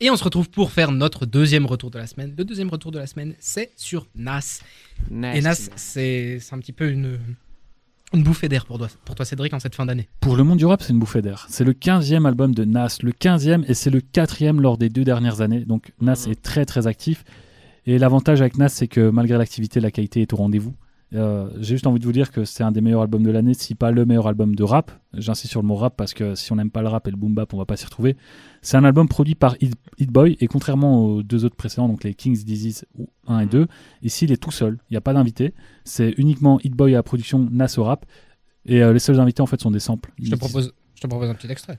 Et on se retrouve pour faire notre deuxième retour de la semaine. Le deuxième retour de la semaine, c'est sur Nas. Et Nas, c'est un petit peu une, une bouffée d'air pour toi, pour toi, Cédric, en cette fin d'année. Pour le monde du rap, c'est une bouffée d'air. C'est le 15e album de Nas, le 15e et c'est le 4e lors des deux dernières années. Donc Nas Mhm. est très très actif. Et l'avantage avec Nas, c'est que malgré l'activité, la qualité est au rendez-vous. Euh, J'ai juste envie de vous dire que c'est un des meilleurs albums de l'année, si pas le meilleur album de rap. J'insiste sur le mot rap parce que si on n'aime pas le rap et le boom bap, on va pas s'y retrouver. C'est un album produit par Hit, Hit Boy et contrairement aux deux autres précédents, donc les King's Disease 1 et 2, ici il est tout seul. Il n'y a pas d'invité. C'est uniquement Hit Boy à la production, Nas au rap. Et euh, les seuls invités en fait sont des samples. Je te propose, je te propose un petit extrait.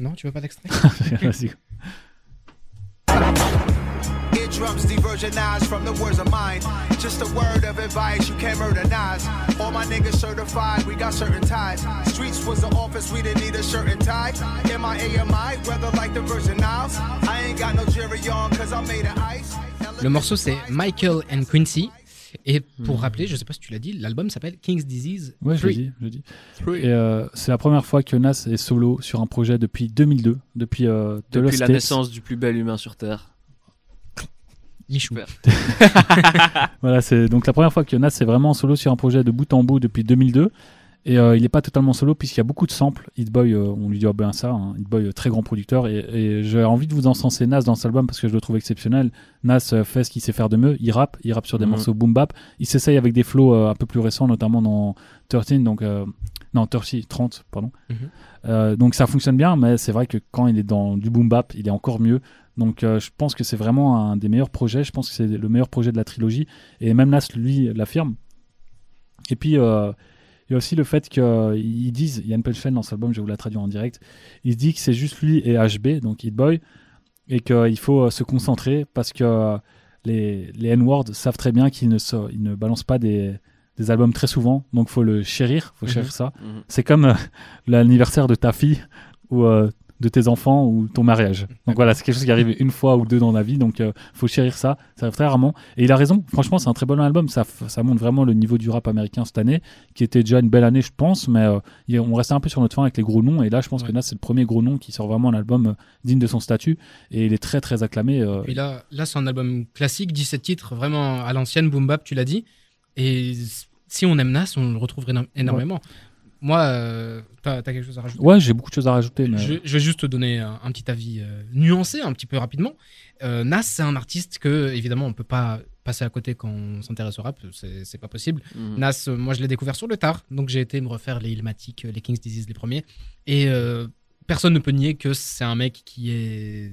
Non, tu veux pas d'extrait? Eardrums diversionized from the words of mine. Just a word of advice, you can't murder Nas. All my niggas certified, we got certain ties. Streets was the office, we didn't need a shirt and tie. MIA, MI, weather like the Virgin Isles? I ain't got no jury on, cause I made of ice. Le morceau, c'est Michael and Quincy. Et pour rappeler, je sais pas si tu l'as dit, l'album s'appelle King's Disease Ouais, je 3. l'ai dit. je dit. Et euh, c'est la première fois que Nas est solo sur un projet depuis 2002, depuis euh, The Depuis la Tapes. naissance du plus bel humain sur Terre. Michou. Voilà, c'est donc la première fois que Nas est vraiment solo sur un projet de bout en bout depuis 2002. Et euh, il n'est pas totalement solo puisqu'il y a beaucoup de samples. Hit Boy, euh, on lui dit bien ça. Hein. Hit Boy, euh, très grand producteur. Et, et j'ai envie de vous encenser Nas dans cet album parce que je le trouve exceptionnel. Nas euh, fait ce qu'il sait faire de mieux. Il rappe, il rappe sur des Mhm. morceaux boom bap. Il s'essaye avec des flows euh, un peu plus récents, notamment dans 13, donc euh, non 30, 30, pardon. Mhm. Donc ça fonctionne bien, mais c'est vrai que quand il est dans du boom bap, il est encore mieux. Donc euh, je pense que c'est vraiment un des meilleurs projets. Je pense que c'est le meilleur projet de la trilogie. Et même Nas, lui, l'affirme. Et puis, euh, il y a aussi le fait qu'ils disent, il y a une punchline dans cet album, je vais vous la traduire en direct, il se dit que c'est juste lui et HB, donc Hit Boy, et qu'il faut euh, se concentrer parce que les, les N-words savent très bien qu'ils ne, se- ils ne balancent pas des, des albums très souvent, donc faut le chérir, faut Mhm. chérir ça. Mhm. C'est comme euh, l'anniversaire de ta fille ou euh, de tes enfants ou ton mariage. Donc voilà, c'est quelque chose qui arrive une fois ou deux dans la vie, donc euh, faut chérir ça. Ça arrive très rarement. Et il a raison. Franchement, c'est un très bon album. Ça, ça montre vraiment le niveau du rap américain cette année, qui était déjà une belle année, je pense. Mais euh, on restait un peu sur notre fin avec les gros noms. Et là, je pense Ouais. que là, c'est le premier gros nom qui sort vraiment un album euh, digne de son statut. Et il est très très acclamé. euh, Puis là, là c'est un album classique, 17 titres, vraiment à l'ancienne, boom bap, tu l'as dit. Et si on aime Nas, on le retrouve éno- énormément. Moi, euh, t'as t'as quelque chose à rajouter Ouais, j'ai beaucoup de choses à rajouter. Mais... je, je vais juste te donner un, un petit avis euh, nuancé, un petit peu rapidement. Euh, Nas, c'est un artiste que, évidemment, on peut pas passer à côté quand on s'intéresse au rap, c'est pas possible. Mhm. Nas, euh, moi, je l'ai découvert sur le tard, donc j'ai été me refaire les Illmatic, euh, les King's Disease, les premiers. Et euh, personne ne peut nier que c'est un mec qui est.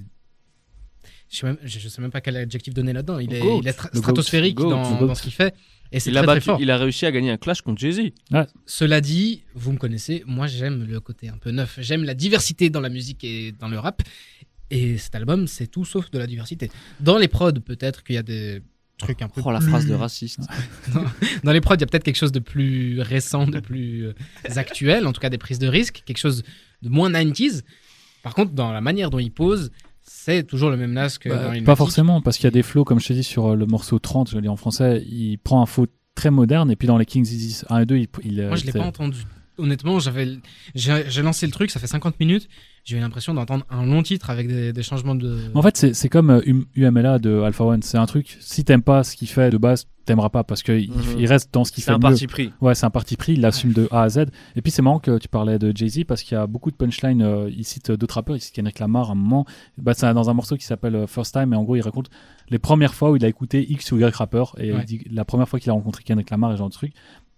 Je sais, même, je je sais même pas quel adjectif donner là-dedans. Il est, Goat. il est tra- Le stratosphérique goat. dans, Le goat. dans ce qu'il fait. Et c'est Il a, très, très battu- fort. il a réussi à gagner un clash contre Jay-Z. Cela dit, vous me connaissez, moi j'aime le côté un peu neuf. J'aime la diversité dans la musique et dans le rap. Et cet album, c'est tout sauf de la diversité. Dans les prods, peut-être qu'il y a des trucs un peu. Oh la plus- phrase de raciste. Dans les prods, il y a peut-être quelque chose de plus récent, de plus euh, actuel, en tout cas des prises de risque, quelque chose de moins 90s. Par contre, dans la manière dont il pose, c'est toujours le même Nas que Bah, dans pas forcément, parce qu'il y a des flows, comme je te dis, sur euh, le morceau 30, je le dis en français, il prend un flow très moderne, et puis dans les Kings Disease 1 et 2, il. il Moi, je l'ai pas entendu. Honnêtement, j'avais, j'ai j'ai lancé le truc, ça fait 50 minutes. J'ai eu l'impression d'entendre un long titre avec des, des changements de. En fait, c'est c'est comme euh, Um- UMLA de Alpha One. C'est un truc, si t'aimes pas ce qu'il fait de base, t'aimeras pas parce qu'il Mhm. il reste dans ce qu'il C'est fait un de mieux. parti pris. Ouais, c'est un parti pris, il l'assume de A à Z. Et puis c'est marrant que tu parlais de Jay-Z parce qu'il y a beaucoup de punchlines. euh, il cite d'autres rappeurs, il cite Kendrick Lamar à un moment. Bah, c'est dans un morceau qui s'appelle euh, First Time et en gros il raconte les premières fois où il a écouté X ou Y rappeur et Ouais. il dit la première fois qu'il a rencontré Kendrick Lamar et ce genre de truc.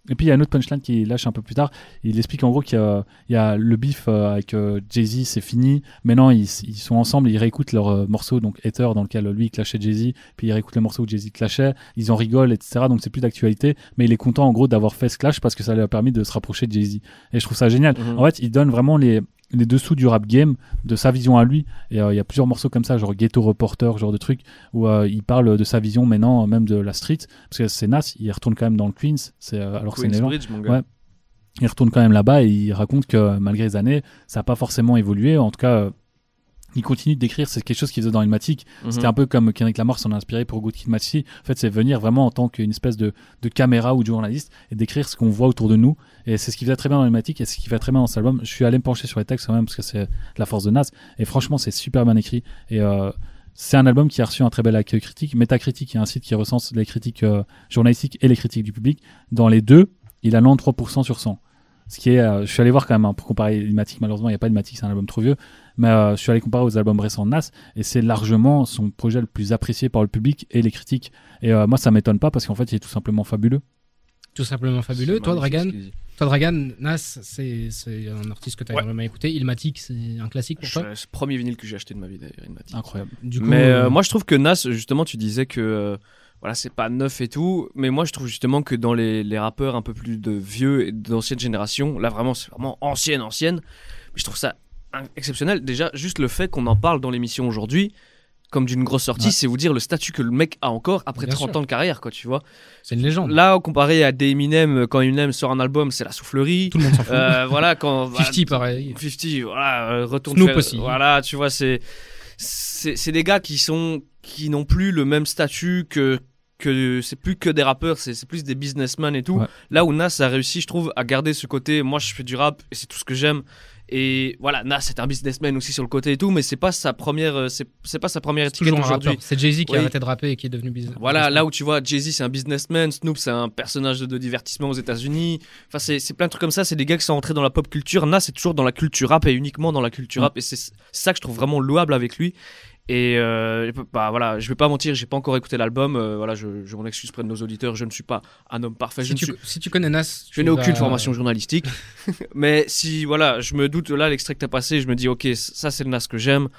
Et puis il y a une autre punchline qui lâche un peu plus tard. Il explique en gros qu'il y, a- il y a le beef euh, avec euh, Jay-Z, c'est fini. Maintenant ils, ils sont ensemble, ils réécoutent leur euh, morceau, donc Ether, dans lequel lui il clashait Jay-Z, puis ils réécoutent le morceau où Jay-Z clashait, ils en rigolent, etc. Donc c'est plus d'actualité, mais il est content en gros d'avoir fait ce clash parce que ça lui a permis de se rapprocher de Jay-Z. Et je trouve ça génial. Mhm. En fait, il donne vraiment les, les dessous du rap game, de sa vision à lui. Et euh, il y a plusieurs morceaux comme ça, genre Ghetto Reporter, genre de truc, où euh, il parle de sa vision maintenant, même de la street. Parce que c'est Nas, il retourne quand même dans le Queens, c'est, euh, alors que c'est mon gars. Ouais. Il retourne quand même là-bas et il raconte que euh, malgré les années, ça n'a pas forcément évolué. En tout cas, euh, il continue d'écrire. C'est quelque chose qu'il faisait dans Ilmatic. Mhm. C'était un peu comme Kendrick Lamar s'en a inspiré pour Good Kid Mad City. En fait, c'est venir vraiment en tant qu'une espèce de, de caméra ou de journaliste et d'écrire ce qu'on voit autour de nous. Et c'est ce qu'il faisait très bien dans Ilmatic et ce qu'il fait très bien dans cet album. Je suis allé me pencher sur les textes quand même parce que c'est la force de Nas. Et franchement, c'est super bien écrit. Et euh, c'est un album qui a reçu un très bel accueil critique. Metacritic, est un site qui recense les critiques euh, journalistiques et les critiques du public. Dans les deux, il a 93% sur 100. Ce qui est, euh, je suis allé voir quand même hein, pour comparer Ilmatic. Malheureusement, il n'y a pas Ilmatic, c'est un album trop vieux. Mais euh, je suis allé comparer aux albums récents de Nas et c'est largement son projet le plus apprécié par le public et les critiques. Et euh, moi, ça m'étonne pas parce qu'en fait, il est tout simplement fabuleux. Tout simplement fabuleux. Toi, Dragan, toi, Dragan, Nas, c'est c'est un artiste que tu as Ouais. vraiment écouté. Ilmatic, c'est un classique pour Je- toi. C'est le premier vinyle que j'ai acheté de ma vie d'ailleurs, il m'a dit. Incroyable. Du coup, mais euh, euh, moi je trouve que Nas, justement, tu disais que euh, voilà, c'est pas neuf et tout, mais moi je trouve justement que dans les, les rappeurs un peu plus de vieux et d'ancienne génération, là vraiment c'est vraiment ancienne, ancienne, mais je trouve ça in- exceptionnel. Déjà, juste le fait qu'on en parle dans l'émission aujourd'hui, comme d'une grosse sortie, Ouais. c'est vous dire le statut que le mec a encore après Bien 30 sûr. ans de carrière, quoi, tu vois. c'est une légende. Là, comparé à des Eminem, quand Eminem sort un album, c'est la soufflerie. Tout le monde s'en fout. Euh, voilà, quand. voilà, 50, pareil. 50, voilà, euh, retourne Snoop faire- aussi. Voilà, tu vois, c'est c'est des gars qui sont qui n'ont plus le même statut que que c'est plus que des rappeurs, c'est plus des businessmen et tout. Ouais. Là où Nas a réussi, je trouve, à garder ce côté. Moi, je fais du rap et c'est tout ce que j'aime. Et voilà, Nas c'est un businessman aussi sur le côté et tout, mais c'est pas sa première, euh, c'est pas sa première étiquette aujourd'hui. C'est Jay-Z qui Oui. a arrêté de rapper et qui est devenu business. Voilà, là où tu vois, Jay-Z c'est un businessman, Snoop c'est un personnage de, de divertissement aux États-Unis. Enfin, c'est plein de trucs comme ça. C'est des gars qui sont entrés dans la pop culture. Nas c'est toujours dans la culture rap et uniquement dans la culture rap. Et c'est c'est ça que je trouve vraiment louable avec lui. Et euh, bah voilà, je vais pas mentir, j'ai pas encore écouté l'album. Euh, voilà, je, je m'en excuse près de nos auditeurs. Je ne suis pas un homme parfait. Si tu, suis- si tu connais Nas, je n'ai aucune formation journalistique. mais si, voilà, je me doute, là, l'extrait que t'as passé, je me dis, ok, ça, c'est le Nas que j'aime.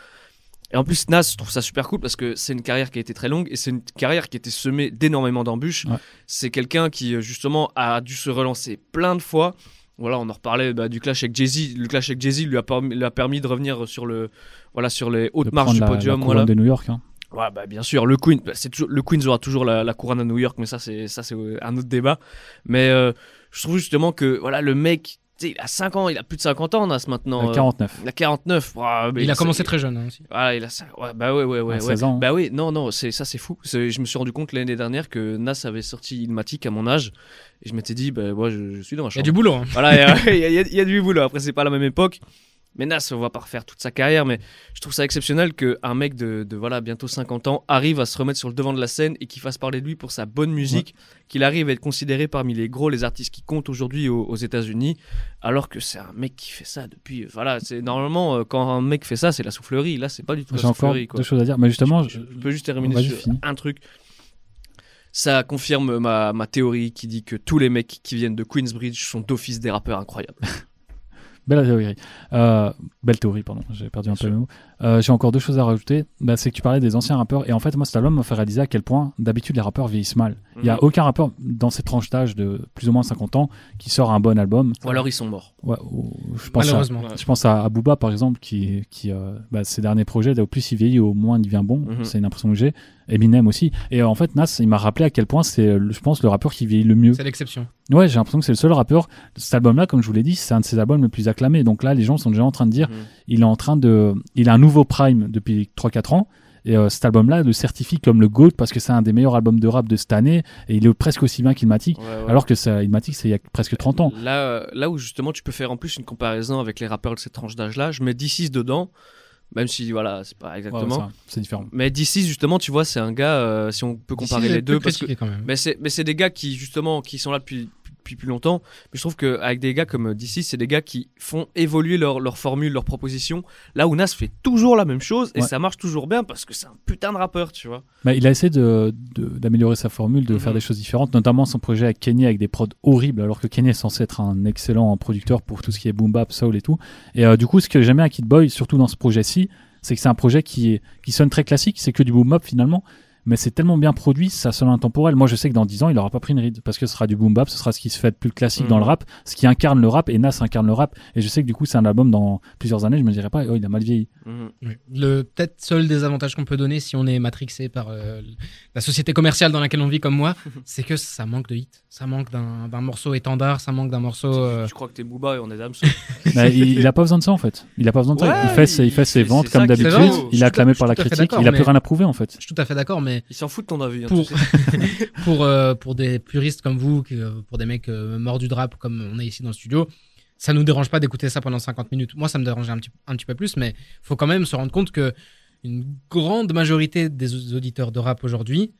Et en plus, Nas, je trouve ça super cool parce que c'est une carrière qui a été très longue et c'est une carrière qui a été semée d'énormément d'embûches. Ouais. C'est quelqu'un qui, euh, justement, a dû se relancer plein de fois. Voilà, on en reparlait bah, du clash avec Jay-Z. Le clash avec Jay-Z lui a, permis, lui a permis de revenir sur le, voilà, sur les De hautes marches du la, la podium. couronne voilà. de New York. hein. Ouais, bah, bien sûr, le Queen, bah, toujours, le Queens aura toujours la, la couronne à New York, mais ça, c'est, ça, c'est euh, un autre débat. Mais euh, je trouve justement que voilà, le mec, tu sais, il a 5 ans, il a plus de 50 ans, Nas, maintenant. À euh, 49. il a 49. ouah, mais Il a commencé très jeune hein, aussi. Voilà, il a cinq- ouais, bah ouais, ouais, ouais. Ouais. 16 ans, hein. Bah oui, non, non, c'est, ça, c'est fou. Je me suis rendu compte l'année dernière que Nas avait sorti Ilmatic à mon âge. Et je m'étais dit, bah, moi, je, je suis dans la Il y a chambre. du boulot. hein. Voilà, il y a- il y, a- il y a- il y a du boulot. Après, c'est pas la même époque. Mais Nas, on va pas refaire toute sa carrière, mais je trouve ça exceptionnel qu'un mec de, de, voilà, bientôt 50 ans arrive à se remettre sur le devant de la scène et qu'il fasse parler de lui pour sa bonne musique, qu'il arrive à être considéré parmi les gros, les artistes qui comptent aujourd'hui aux, aux États-Unis, alors que c'est un mec qui fait ça depuis. Voilà, c'est normalement, euh, quand un mec fait ça, c'est la soufflerie. Là, c'est pas du tout la J'ai encore soufflerie. quoi. deux choses à dire. Mais justement, je, je- je peux juste terminer sur un truc. Ça confirme ma, ma théorie qui dit que tous les mecs qui viennent de Queensbridge sont d'office des rappeurs incroyables. Belle théorie. Euh, belle théorie, pardon. J'ai perdu un peu le mot. Euh, J'ai encore deux choses à rajouter. Bah, c'est que tu parlais des anciens rappeurs. Et en fait, moi, cet album m'a fait réaliser à quel point, d'habitude, les rappeurs vieillissent mal. Il n'y a Mhm. aucun rappeur dans cette tranche d'âge de plus ou moins 50 ans qui sort un bon album. Ou alors ils sont morts. Ouais, ou- je pense à, Malheureusement. Ouais. je pense à, à Booba, par exemple, qui, qui euh, bah, ses derniers projets, au plus il vieillit, au moins il devient bon. Mhm. C'est une impression que j'ai. Eminem aussi. Et euh, en fait, Nas, il m'a rappelé à quel point c'est, euh, je pense, le rappeur qui vieillit le mieux. C'est l'exception. Ouais, j'ai l'impression que c'est le seul rappeur. Cet album-là, comme je vous l'ai dit, c'est un de ses albums les plus acclamés. Donc là, les gens sont déjà en train de dire, Mhm. il est en train de, il a un nouveau prime depuis 3-4 ans. Et euh, cet album-là le certifie comme le GOAT parce que c'est un des meilleurs albums de rap de cette année et il est presque aussi bien qu'Ilmatic. Ouais, ouais. Alors que ça, Ilmatic, c'est il y a presque 30 ans. Là, là où justement tu peux faire en plus une comparaison avec les rappeurs de cette tranche d'âge-là, je mets D6 dedans, même si voilà, c'est pas exactement. c'est différent. mais D6 justement, tu vois, c'est un gars, euh, si on peut comparer les deux, parce que quand même. mais c'est des gars qui justement qui sont là depuis depuis plus longtemps. Mais je trouve qu'avec des gars comme DC, c'est des gars qui font évoluer leur, leur formule, leur proposition. Là où Nas fait toujours la même chose et Ouais. ça marche toujours bien parce que c'est un putain de rappeur, tu vois. Bah, il a essayé de- de- d'améliorer sa formule, de Mhm. faire des choses différentes, notamment son projet avec Kenny avec des prods horribles, alors que Kenny est censé être un excellent producteur pour tout ce qui est boom bap, soul et tout. Et euh, du coup, ce que j'aimais à Kid Boy, surtout dans ce projet-ci, c'est que c'est un projet qui, est, qui sonne très classique, c'est que du boom bap finalement. Mais c'est tellement bien produit, ça sonne intemporel. Moi, je sais que dans 10 ans, il aura pas pris une ride parce que ce sera du boom bap, ce sera ce qui se fait de plus classique Mhm. dans le rap, ce qui incarne le rap. Et Nas incarne le rap. Et je sais que du coup, c'est un album dans plusieurs années, je me dirais pas, oh, il a mal vieilli. Mhm. Oui. Le peut-être seul désavantage qu'on peut donner si on est matrixé par euh, la société commerciale dans laquelle on vit comme moi, c'est que ça manque de hit. Ça manque d'un morceau étendard, ça manque d'un morceau. euh, Je crois que t'es Booba et on est Damso. Mais il, il a pas besoin de ça en fait. Il a pas besoin de ça. Il fait ses, il fait ses ventes comme d'habitude. Il est acclamé par la critique. Il a mais- plus rien à prouver en fait. Je suis tout à fait d'accord, mais Il s'en fout de ton avis. hein, pour, pour, euh, pour des puristes comme vous, pour des mecs euh, mordus de rap comme on est ici dans le studio, ça nous dérange pas d'écouter ça pendant 50 minutes. Moi, ça me dérangeait un petit, un petit peu plus, mais faut quand même se rendre compte que une grande majorité des auditeurs de rap aujourd'hui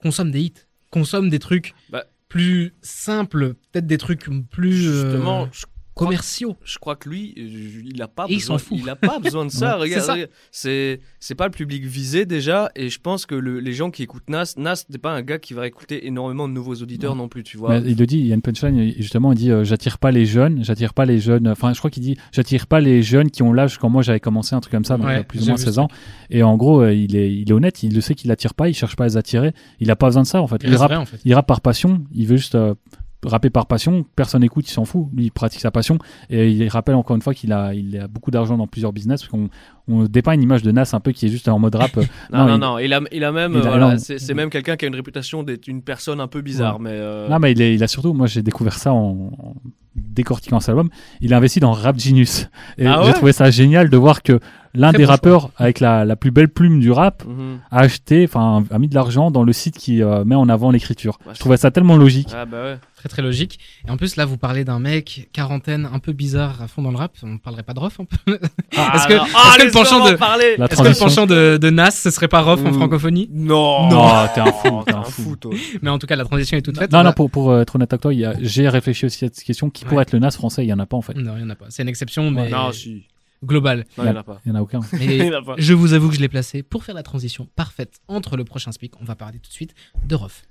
consomment des hits, consomment des trucs Bah. plus simples, peut-être des trucs plus euh, Justement, je, commerciaux. je crois que lui, euh, il a pas besoin. Il a pas besoin de ça. Ouais, regarde, c'est ça. regarde. c'est c'est pas le public visé déjà, et je pense que le- les gens qui écoutent Nas, Nas n'est pas un gars qui va écouter énormément de nouveaux auditeurs non plus, tu vois. Mais il le dit, il y a une punchline, justement, il dit euh, J'attire pas les jeunes, j'attire pas les jeunes. Enfin, je crois qu'il dit J'attire pas les jeunes qui ont l'âge quand moi j'avais commencé, un truc comme ça, donc Ouais, il y a plus ou moins vu 16 ça. ans. Et en gros, euh, il, est, il est honnête, il le sait qu'il attire pas, il cherche pas à les attirer, il a pas besoin de ça en fait. Il Il rappe, vrai, en fait. il rappe par passion, il veut juste euh, rapper par passion, personne écoute, il s'en fout, lui il pratique sa passion. Et il rappelle encore une fois qu'il a, il a beaucoup d'argent dans plusieurs business, parce qu'on on dépeint une image de Nas un peu qui est juste en mode rap. Non, non, il- non, il a, il a même, voilà, c'est même quelqu'un qui a une réputation d'être une personne un peu bizarre, mais. euh, Non, mais il, est- il a surtout, moi j'ai découvert ça en, en décortiquant cet album, il a investi dans Rap Genius. Et Ah j'ai ouais? trouvé ça génial de voir que l'un des bon rappeurs avec la, la plus belle plume du rap mhm. a acheté, enfin a mis de l'argent dans le site qui euh, met en avant l'écriture. Bah, Je trouvais ça tellement logique. Ah bah ouais. Très très logique. Et en plus là, vous parlez d'un mec quarantaine un peu bizarre à fond dans le rap. On parlerait pas de Rof un peu Ah, Est-ce que- Ah, que le penchant en de- Est-ce que le penchant de, de Nas, ce serait pas Rof en Mm. francophonie? Non Non, t'es un fou, Oh, t'es un fou. toi. Mais en tout cas, la transition est toute faite. Non, On non, pour, pour être honnête avec toi, j'ai réfléchi aussi à cette question. Qui pourrait être le Nas français? Il y en a pas en fait. Non, il y en a pas. C'est une exception, mais Non, si. Globale. Non, il y en a pas. Il y en a aucun. Il Mais y en a pas. je vous avoue que je l'ai placé pour faire la transition parfaite entre le prochain speak. On va parler tout de suite de Rof.